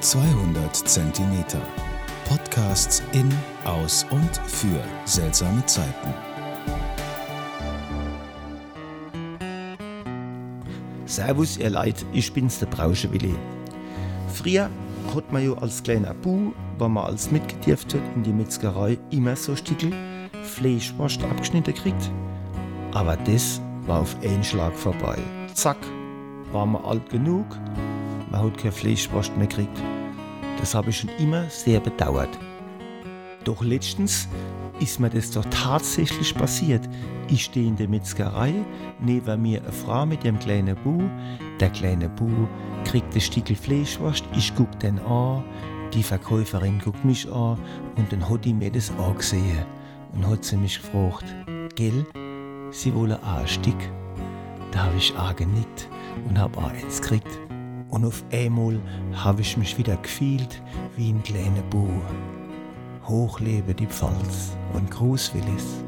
200 Zentimeter. Podcasts in, aus und für seltsame Zeiten. Servus, ihr Leid, ich bin's, der Brauschewilli. Früher hat man ja als kleiner Bu, wenn man als mitgedürft hat in die Metzgerei, immer so Stickel Fleischwurst abgeschnitten kriegt. Aber das war auf einen Schlag vorbei. Zack, war man alt genug, man hat kein Fleischwurst mehr gekriegt. Das habe ich schon immer sehr bedauert. Doch letztens ist mir das doch tatsächlich passiert. Ich stehe in der Metzgerei, neben mir eine Frau mit ihrem kleinen Bu. Der kleine Bu kriegt ein Stückel Fleischwurst, ich guck den an, die Verkäuferin guckt mich an und dann hat die mir das angesehen und hat sie mich gefragt, gell, sie wollen auch ein Stück? Da habe ich auch genickt und habe auch eins gekriegt. Und auf einmal habe ich mich wieder gefühlt wie ein kleiner Bu. Hoch lebe die Pfalz und Gruß Willis.